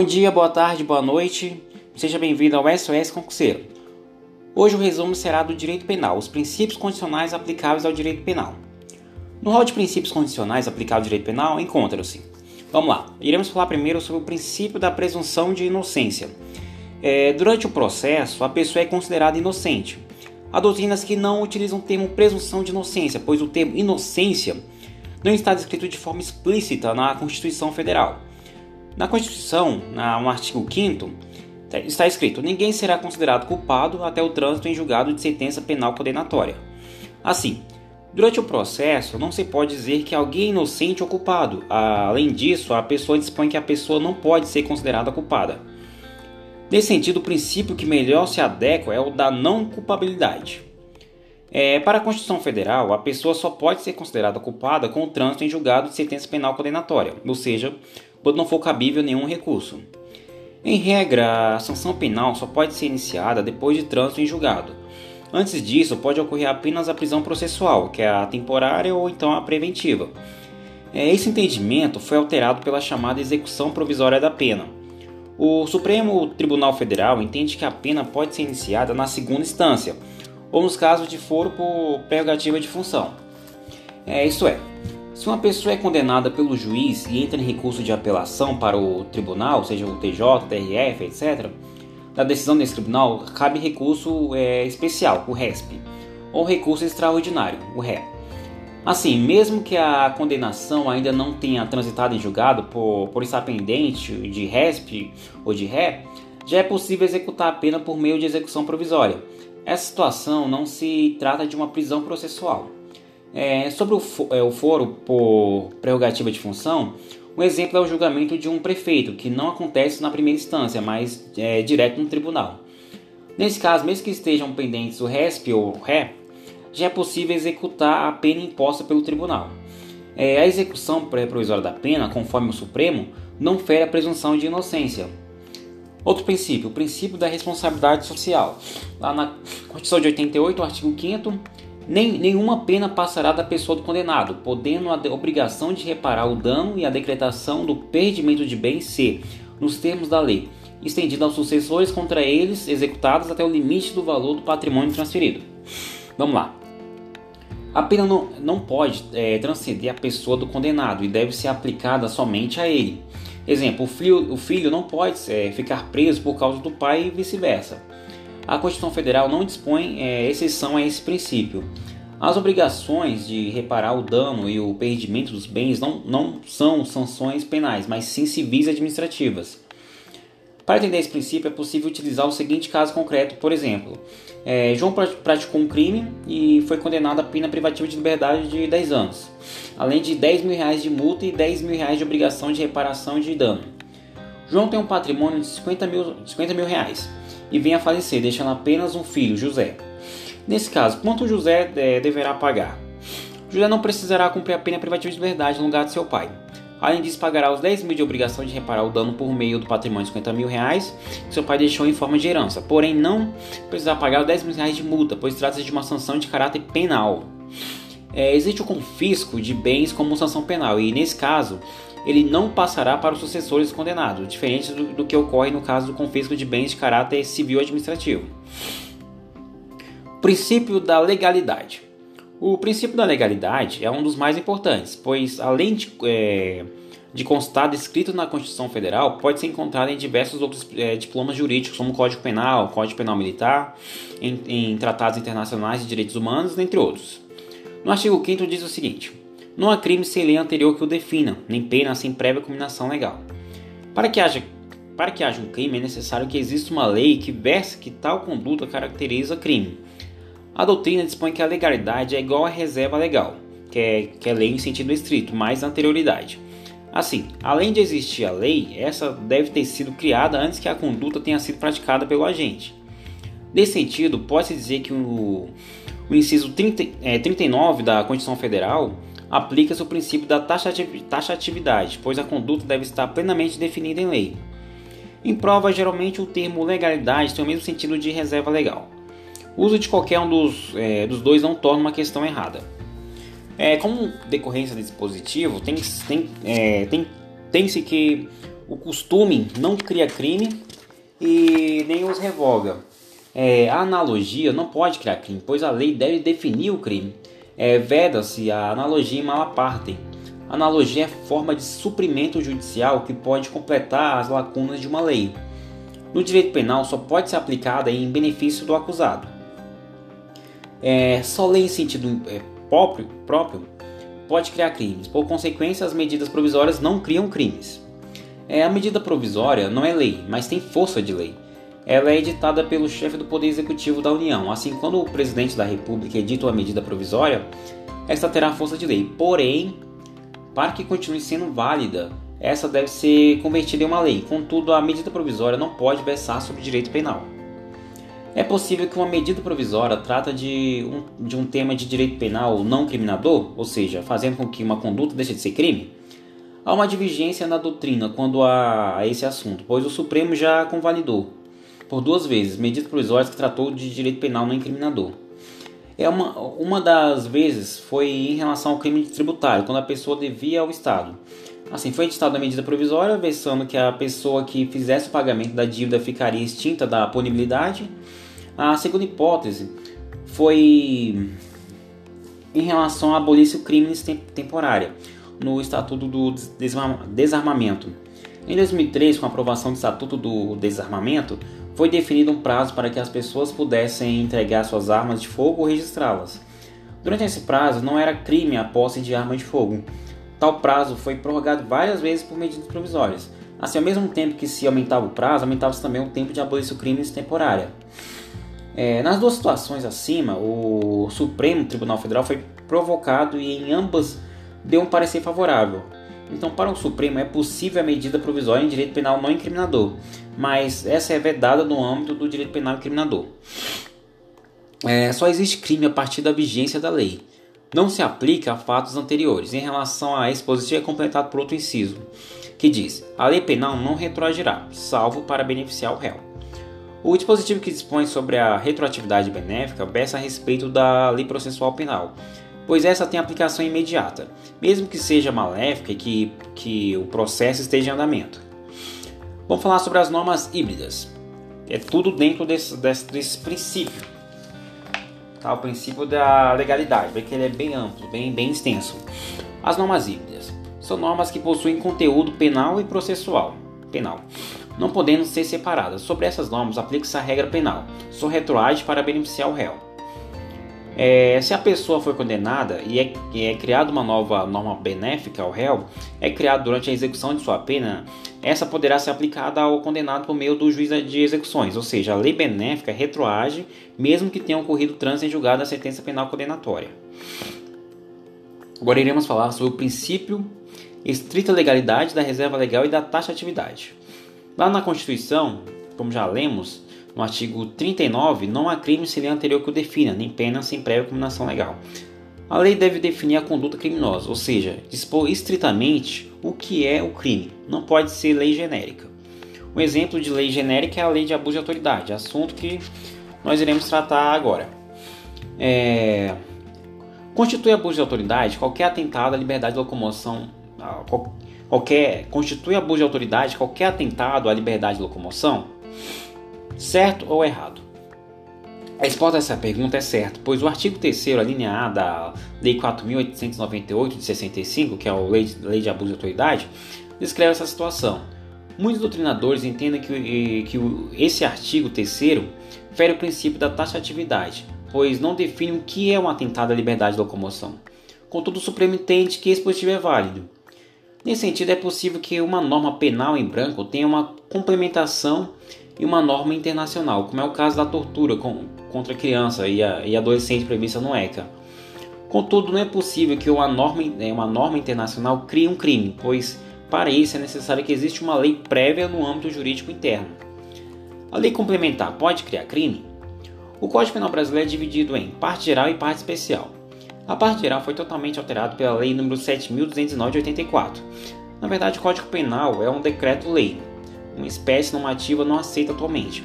Bom dia, boa tarde, boa noite. Seja bem-vindo ao SOS Concurseiro. Hoje o resumo será do direito penal, os princípios condicionais aplicáveis ao direito penal. No rol de princípios condicionais aplicáveis ao direito penal encontram-se. Vamos lá, iremos falar primeiro sobre o princípio da presunção de inocência. É, durante o processo, a pessoa é considerada inocente. Há doutrinas que não utilizam o termo presunção de inocência, pois o termo inocência não está descrito de forma explícita na Constituição Federal. Na Constituição, no artigo 5 está escrito: ninguém será considerado culpado até o trânsito em julgado de sentença penal condenatória. Assim, durante o processo, não se pode dizer que alguém é inocente ou culpado. Além disso, a pessoa dispõe que a pessoa não pode ser considerada culpada. Nesse sentido, o princípio que melhor se adequa é o da não culpabilidade. É, para a Constituição Federal, a pessoa só pode ser considerada culpada com o trânsito em julgado de sentença penal condenatória, ou seja, quando não for cabível nenhum recurso. Em regra, a sanção penal só pode ser iniciada depois de trânsito em julgado. Antes disso, pode ocorrer apenas a prisão processual, que é a temporária ou então a preventiva. É, esse entendimento foi alterado pela chamada execução provisória da pena. O Supremo Tribunal Federal entende que a pena pode ser iniciada na segunda instância, ou nos casos de foro por prerrogativa de função. É, isso é, se uma pessoa é condenada pelo juiz e entra em recurso de apelação para o tribunal, seja o TJ, TRF, etc., da decisão desse tribunal cabe recurso é, especial, o RESP, ou recurso extraordinário, o RE. Assim, mesmo que a condenação ainda não tenha transitado em julgado por, por estar pendente de RESP ou de RE, já é possível executar a pena por meio de execução provisória. Essa situação não se trata de uma prisão processual. É, sobre o, é, o foro por prerrogativa de função, um exemplo é o julgamento de um prefeito, que não acontece na primeira instância, mas é direto no tribunal. Nesse caso, mesmo que estejam pendentes o RESP ou o RE, já é possível executar a pena imposta pelo tribunal. É, a execução provisória da pena, conforme o Supremo, não fere a presunção de inocência. Outro princípio, o princípio da responsabilidade social. Lá na Constituição de 88, artigo 5 nem, nenhuma pena passará da pessoa do condenado, podendo a obrigação de reparar o dano e a decretação do perdimento de bens ser, nos termos da lei, estendida aos sucessores contra eles executados até o limite do valor do patrimônio transferido. Vamos lá. A pena não, não pode é, transcender a pessoa do condenado e deve ser aplicada somente a ele. Exemplo, o filho, o filho não pode é, ficar preso por causa do pai e vice-versa a Constituição Federal não dispõe é, exceção a esse princípio. As obrigações de reparar o dano e o perdimento dos bens não, não são sanções penais, mas sim civis administrativas. Para entender esse princípio, é possível utilizar o seguinte caso concreto, por exemplo. É, João praticou um crime e foi condenado a pena privativa de liberdade de 10 anos, além de 10 mil reais de multa e 10 mil reais de obrigação de reparação de dano. João tem um patrimônio de 50 mil, 50 mil reais e vem a falecer, deixando apenas um filho, José. Nesse caso, quanto José é, deverá pagar? José não precisará cumprir a pena privativa de liberdade no lugar de seu pai. Além disso, pagará os 10 mil de obrigação de reparar o dano por meio do patrimônio de 50 mil reais que seu pai deixou em forma de herança. Porém, não precisará pagar os 10 mil reais de multa, pois trata-se de uma sanção de caráter penal. É, existe o confisco de bens como sanção penal, e nesse caso, ele não passará para os sucessores condenados, diferente do, do que ocorre no caso do confisco de bens de caráter civil administrativo. Princípio da legalidade. O princípio da legalidade é um dos mais importantes, pois além de, é, de constar escrito na Constituição Federal, pode ser encontrado em diversos outros é, diplomas jurídicos, como Código Penal, Código Penal Militar, em, em tratados internacionais de direitos humanos, entre outros. No artigo 5 diz o seguinte: não há crime sem lei anterior que o defina, nem pena sem prévia combinação legal. Para que haja para que haja um crime é necessário que exista uma lei que versa que tal conduta caracteriza crime. A doutrina dispõe que a legalidade é igual à reserva legal, que é, que é lei em sentido estrito, mais anterioridade. Assim, além de existir a lei, essa deve ter sido criada antes que a conduta tenha sido praticada pelo agente. Nesse sentido, pode-se dizer que o, o inciso 30, é, 39 da Constituição Federal aplica-se o princípio da taxatividade, pois a conduta deve estar plenamente definida em lei. Em prova, geralmente o termo legalidade tem o mesmo sentido de reserva legal. O uso de qualquer um dos, é, dos dois não torna uma questão errada. É, como decorrência desse dispositivo, tem, tem, é, tem, tem-se que o costume não cria crime e nem os revoga. É, a analogia não pode criar crime, pois a lei deve definir o crime. É, Veda-se a analogia em malapartem. Analogia é forma de suprimento judicial que pode completar as lacunas de uma lei. No direito penal só pode ser aplicada em benefício do acusado. É, só lei em sentido é, próprio, próprio pode criar crimes. Por consequência, as medidas provisórias não criam crimes. É, a medida provisória não é lei, mas tem força de lei. Ela é editada pelo chefe do Poder Executivo da União. Assim, quando o presidente da República edita uma medida provisória, esta terá força de lei. Porém, para que continue sendo válida, essa deve ser convertida em uma lei. Contudo, a medida provisória não pode versar sobre direito penal. É possível que uma medida provisória trata de um, de um tema de direito penal não criminador, ou seja, fazendo com que uma conduta deixe de ser crime? Há uma divergência na doutrina quando a, a esse assunto, pois o Supremo já convalidou, por duas vezes, medidas provisórias que tratou de direito penal não incriminador. É uma, uma das vezes foi em relação ao crime tributário, quando a pessoa devia ao Estado. Assim, foi editada a medida provisória, versando que a pessoa que fizesse o pagamento da dívida ficaria extinta da punibilidade. A segunda hipótese foi em relação a abolir o crime temporária no Estatuto do Desarmamento. Em 2003, com a aprovação do Estatuto do Desarmamento, foi definido um prazo para que as pessoas pudessem entregar suas armas de fogo ou registrá-las. Durante esse prazo, não era crime a posse de arma de fogo. Tal prazo foi prorrogado várias vezes por medidas provisórias. Assim, ao mesmo tempo que se aumentava o prazo, aumentava-se também o tempo de abolição crimes temporária. É, nas duas situações acima, o Supremo Tribunal Federal foi provocado e em ambas deu um parecer favorável. Então, para o Supremo é possível a medida provisória em direito penal não incriminador, mas essa é vedada no âmbito do direito penal incriminador. É, só existe crime a partir da vigência da lei. Não se aplica a fatos anteriores. Em relação a esse é completado por outro inciso, que diz: a lei penal não retroagirá, salvo para beneficiar o réu. O dispositivo que dispõe sobre a retroatividade benéfica versa a respeito da lei processual penal, pois essa tem aplicação imediata, mesmo que seja maléfica e que, que o processo esteja em andamento. Vamos falar sobre as normas híbridas. É tudo dentro desse, desse, desse princípio. Tá? O princípio da legalidade, porque ele é bem amplo, bem, bem extenso. As normas híbridas são normas que possuem conteúdo penal e processual. Penal não podendo ser separadas. Sobre essas normas, aplica-se a regra penal, só retroage para beneficiar o réu. É, se a pessoa foi condenada e é, é criada uma nova norma benéfica ao réu, é criada durante a execução de sua pena, essa poderá ser aplicada ao condenado por meio do juiz de execuções, ou seja, a lei benéfica retroage mesmo que tenha ocorrido trânsito em julgado da sentença penal condenatória. Agora iremos falar sobre o princípio estrita legalidade da reserva legal e da taxatividade. Lá na Constituição, como já lemos, no artigo 39, não há crime sem lei anterior que o defina, nem pena sem prévia combinação legal. A lei deve definir a conduta criminosa, ou seja, dispor estritamente o que é o crime, não pode ser lei genérica. Um exemplo de lei genérica é a lei de abuso de autoridade, assunto que nós iremos tratar agora. É... Constitui abuso de autoridade qualquer atentado à liberdade de locomoção, qualquer constitui abuso de autoridade qualquer atentado à liberdade de locomoção? Certo ou errado? A resposta a essa pergunta é certa, pois o artigo 3 a linha A da Lei 4.898 de 65, que é a lei de, lei de abuso de autoridade, descreve essa situação. Muitos doutrinadores entendem que, que esse artigo 3 fere o princípio da taxatividade, pois não define o que é um atentado à liberdade de locomoção. Contudo, o Supremo entende que esse positivo é válido. Nesse sentido, é possível que uma norma penal em branco tenha uma complementação e uma norma internacional, como é o caso da tortura contra criança e, e adolescente prevista no ECA. Contudo, não é possível que uma norma, né, uma norma internacional crie um crime, pois para isso é necessário que exista uma lei prévia no âmbito jurídico interno. A lei complementar pode criar crime? O Código Penal brasileiro é dividido em parte geral e parte especial. A parte geral foi totalmente alterada pela Lei nº 7.209 de 84. Na verdade, o Código Penal é um decreto-lei, uma espécie normativa não aceita atualmente.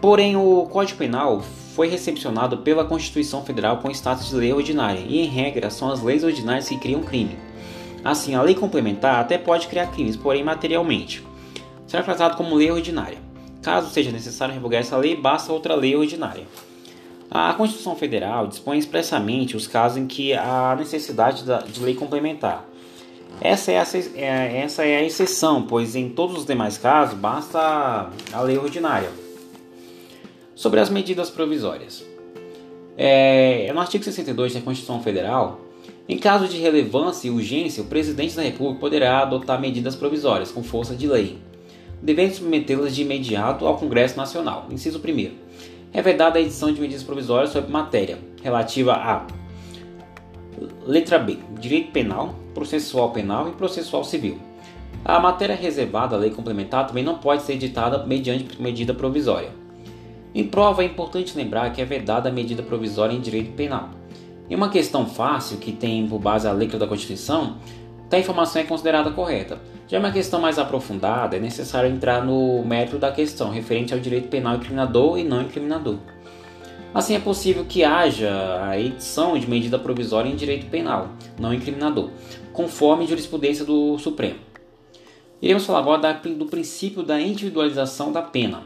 Porém, o Código Penal foi recepcionado pela Constituição Federal com status de lei ordinária, e em regra são as leis ordinárias que criam crime. Assim, a lei complementar até pode criar crimes, porém materialmente. será tratado como lei ordinária. Caso seja necessário revogar essa lei, basta outra lei ordinária. A Constituição Federal dispõe expressamente os casos em que há necessidade de lei complementar. Essa é, a, é, essa é a exceção, pois em todos os demais casos basta a lei ordinária. Sobre as medidas provisórias. É, no artigo 62 da Constituição Federal, em caso de relevância e urgência, o presidente da República poderá adotar medidas provisórias com força de lei, devendo submetê-las de imediato ao Congresso Nacional. Inciso 1. É vedada a edição de medidas provisórias sobre matéria relativa a letra B, direito penal, processual penal e processual civil. A matéria reservada à lei complementar também não pode ser editada mediante medida provisória. Em prova, é importante lembrar que é vedada a medida provisória em direito penal. Em uma questão fácil, que tem por base a letra da Constituição, a informação é considerada correta. Já uma questão mais aprofundada, é necessário entrar no mérito da questão, referente ao direito penal incriminador e não incriminador. Assim, é possível que haja a edição de medida provisória em direito penal, não incriminador, conforme jurisprudência do Supremo. Iremos falar agora do princípio da individualização da pena.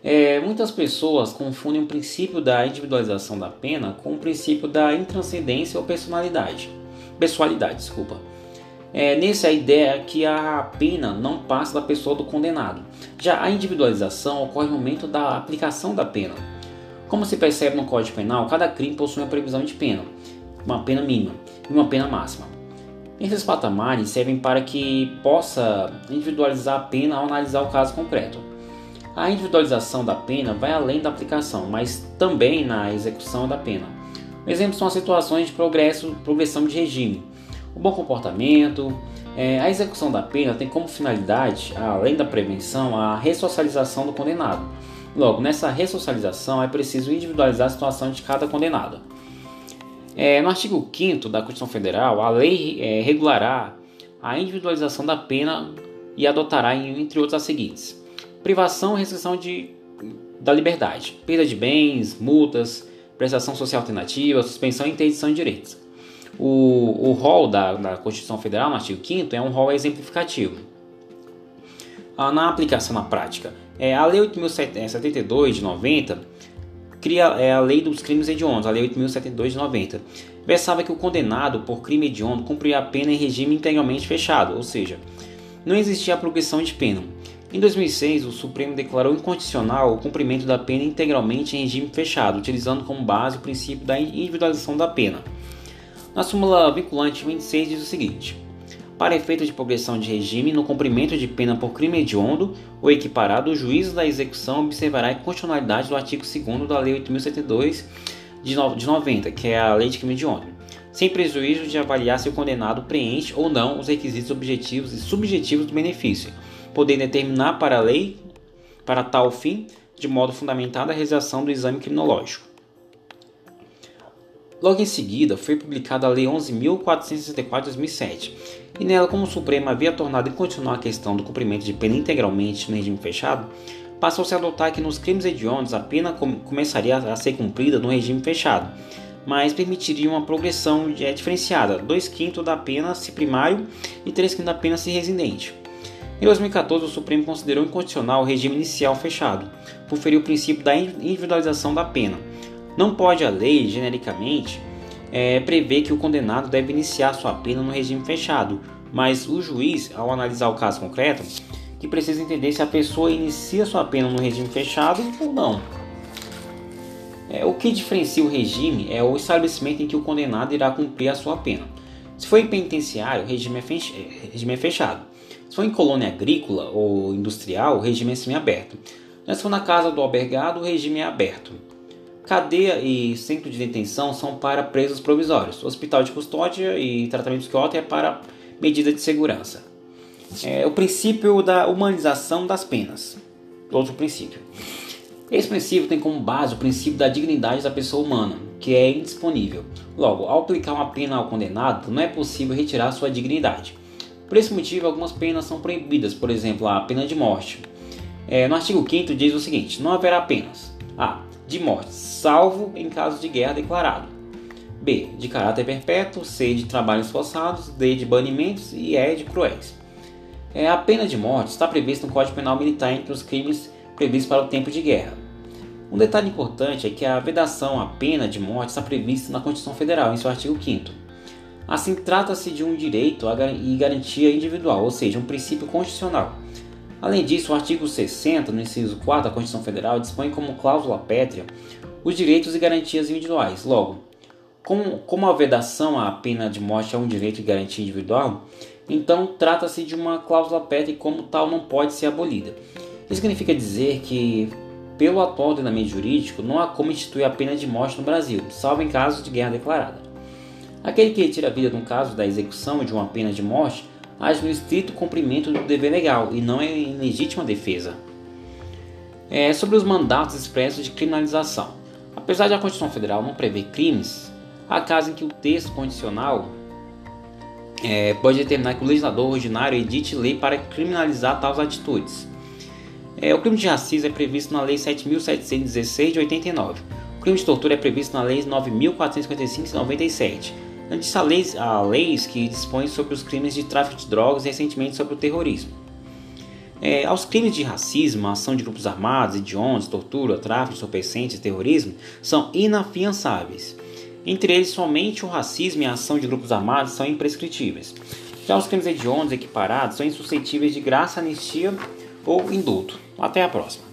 É, muitas pessoas confundem o princípio da individualização da pena com o princípio da intranscendência ou personalidade. Pessoalidade, desculpa. É, nesse a ideia é que a pena não passa da pessoa do condenado. Já a individualização ocorre no momento da aplicação da pena. Como se percebe no Código Penal, cada crime possui uma previsão de pena, uma pena mínima e uma pena máxima. Esses patamares servem para que possa individualizar a pena ao analisar o caso concreto. A individualização da pena vai além da aplicação, mas também na execução da pena. Exemplos são as situações de progresso, progressão de regime, o bom comportamento. É, a execução da pena tem como finalidade, além da prevenção, a ressocialização do condenado. Logo, nessa ressocialização é preciso individualizar a situação de cada condenado. É, no artigo 5 da Constituição Federal, a lei é, regulará a individualização da pena e adotará, entre outros, as seguintes: privação e restrição de, da liberdade, perda de bens, multas, prestação social alternativa, suspensão e interdição de direitos. O, o rol da, da Constituição Federal, no artigo 5 é um rol exemplificativo. Ah, na aplicação na prática, é, a Lei 8.072 de 90 cria é, a Lei dos Crimes Hediondos, a Lei 8.072 de 90. Versava que o condenado por crime hediondo cumpria a pena em regime integralmente fechado, ou seja, não existia a progressão de pena. Em 2006, o Supremo declarou incondicional o cumprimento da pena integralmente em regime fechado, utilizando como base o princípio da individualização da pena. Na súmula vinculante 26 diz o seguinte: Para efeito de progressão de regime no cumprimento de pena por crime hediondo ou equiparado, o juízo da execução observará a constitucionalidade do artigo 2 da Lei 8.072 de 90, que é a Lei de Crime Hediondo, sem prejuízo de avaliar se o condenado preenche ou não os requisitos objetivos e subjetivos do benefício poder determinar para a lei, para tal fim, de modo fundamentado, a realização do exame criminológico. Logo em seguida, foi publicada a Lei 11.464 de 2007, e nela, como o Supremo havia tornado incondicional a questão do cumprimento de pena integralmente no regime fechado, passou-se a adotar que nos crimes hediondos a pena começaria a ser cumprida no regime fechado, mas permitiria uma progressão é, diferenciada, 2 quintos da pena se primário e 3 quintos da pena se residente. Em 2014, o Supremo considerou incondicional o regime inicial fechado, por ferir o princípio da individualização da pena. Não pode a lei, genericamente, é, prever que o condenado deve iniciar sua pena no regime fechado, mas o juiz, ao analisar o caso concreto, que precisa entender se a pessoa inicia sua pena no regime fechado ou não. É, o que diferencia o regime é o estabelecimento em que o condenado irá cumprir a sua pena. Se for em penitenciário, o regime é, é é fechado. Se for em colônia agrícola ou industrial, o regime é semiaberto. Se for na casa do albergado, o regime é aberto. Cadeia e centro de detenção são para presos provisórios. Hospital de custódia e tratamento psiquiátrico é para medida de segurança. É o princípio da humanização das penas. Outro princípio. Esse princípio tem como base o princípio da dignidade da pessoa humana, que é indisponível. Logo, ao aplicar uma pena ao condenado, não é possível retirar sua dignidade. Por esse motivo, algumas penas são proibidas, por exemplo, a pena de morte. É, no artigo 5 diz o seguinte: não haverá penas A. De morte, salvo em caso de guerra declarado. B. De caráter perpétuo. C. De trabalhos forçados. D. De banimentos. E E. De cruéis. É, a pena de morte está prevista no Código Penal Militar entre os crimes previstos para o tempo de guerra. Um detalhe importante é que a vedação à pena de morte está prevista na Constituição Federal, em seu artigo 5 Assim, trata-se de um direito e garantia individual, ou seja, um princípio constitucional. Além disso, o artigo 60, no inciso 4 da Constituição Federal, dispõe como cláusula pétrea os direitos e garantias individuais. Logo, como, como a vedação à pena de morte é um direito e garantia individual, então trata-se de uma cláusula pétrea e, como tal, não pode ser abolida. Isso significa dizer que, pelo atual ordenamento jurídico, não há como instituir a pena de morte no Brasil, salvo em caso de guerra declarada. Aquele que retira a vida no caso da execução de uma pena de morte age no estrito cumprimento do dever legal e não em legítima defesa. É, sobre os mandatos expressos de criminalização. Apesar de a Constituição Federal não prever crimes, há casos em que o texto condicional é, pode determinar que o legislador ordinário edite lei para criminalizar tais atitudes. É, o crime de racismo é previsto na Lei 7.716 de 89. O crime de tortura é previsto na Lei 9.455 de 97 Antes há leis, há leis que dispõem sobre os crimes de tráfico de drogas e recentemente sobre o terrorismo. É, aos crimes de racismo, ação de grupos armados, hediondos, tortura, tráfico, entorpecentes e terrorismo são inafiançáveis. Entre eles, somente o racismo e a ação de grupos armados são imprescritíveis. Já os crimes hediondos equiparados são insuscetíveis de graça, anistia ou indulto. Até a próxima.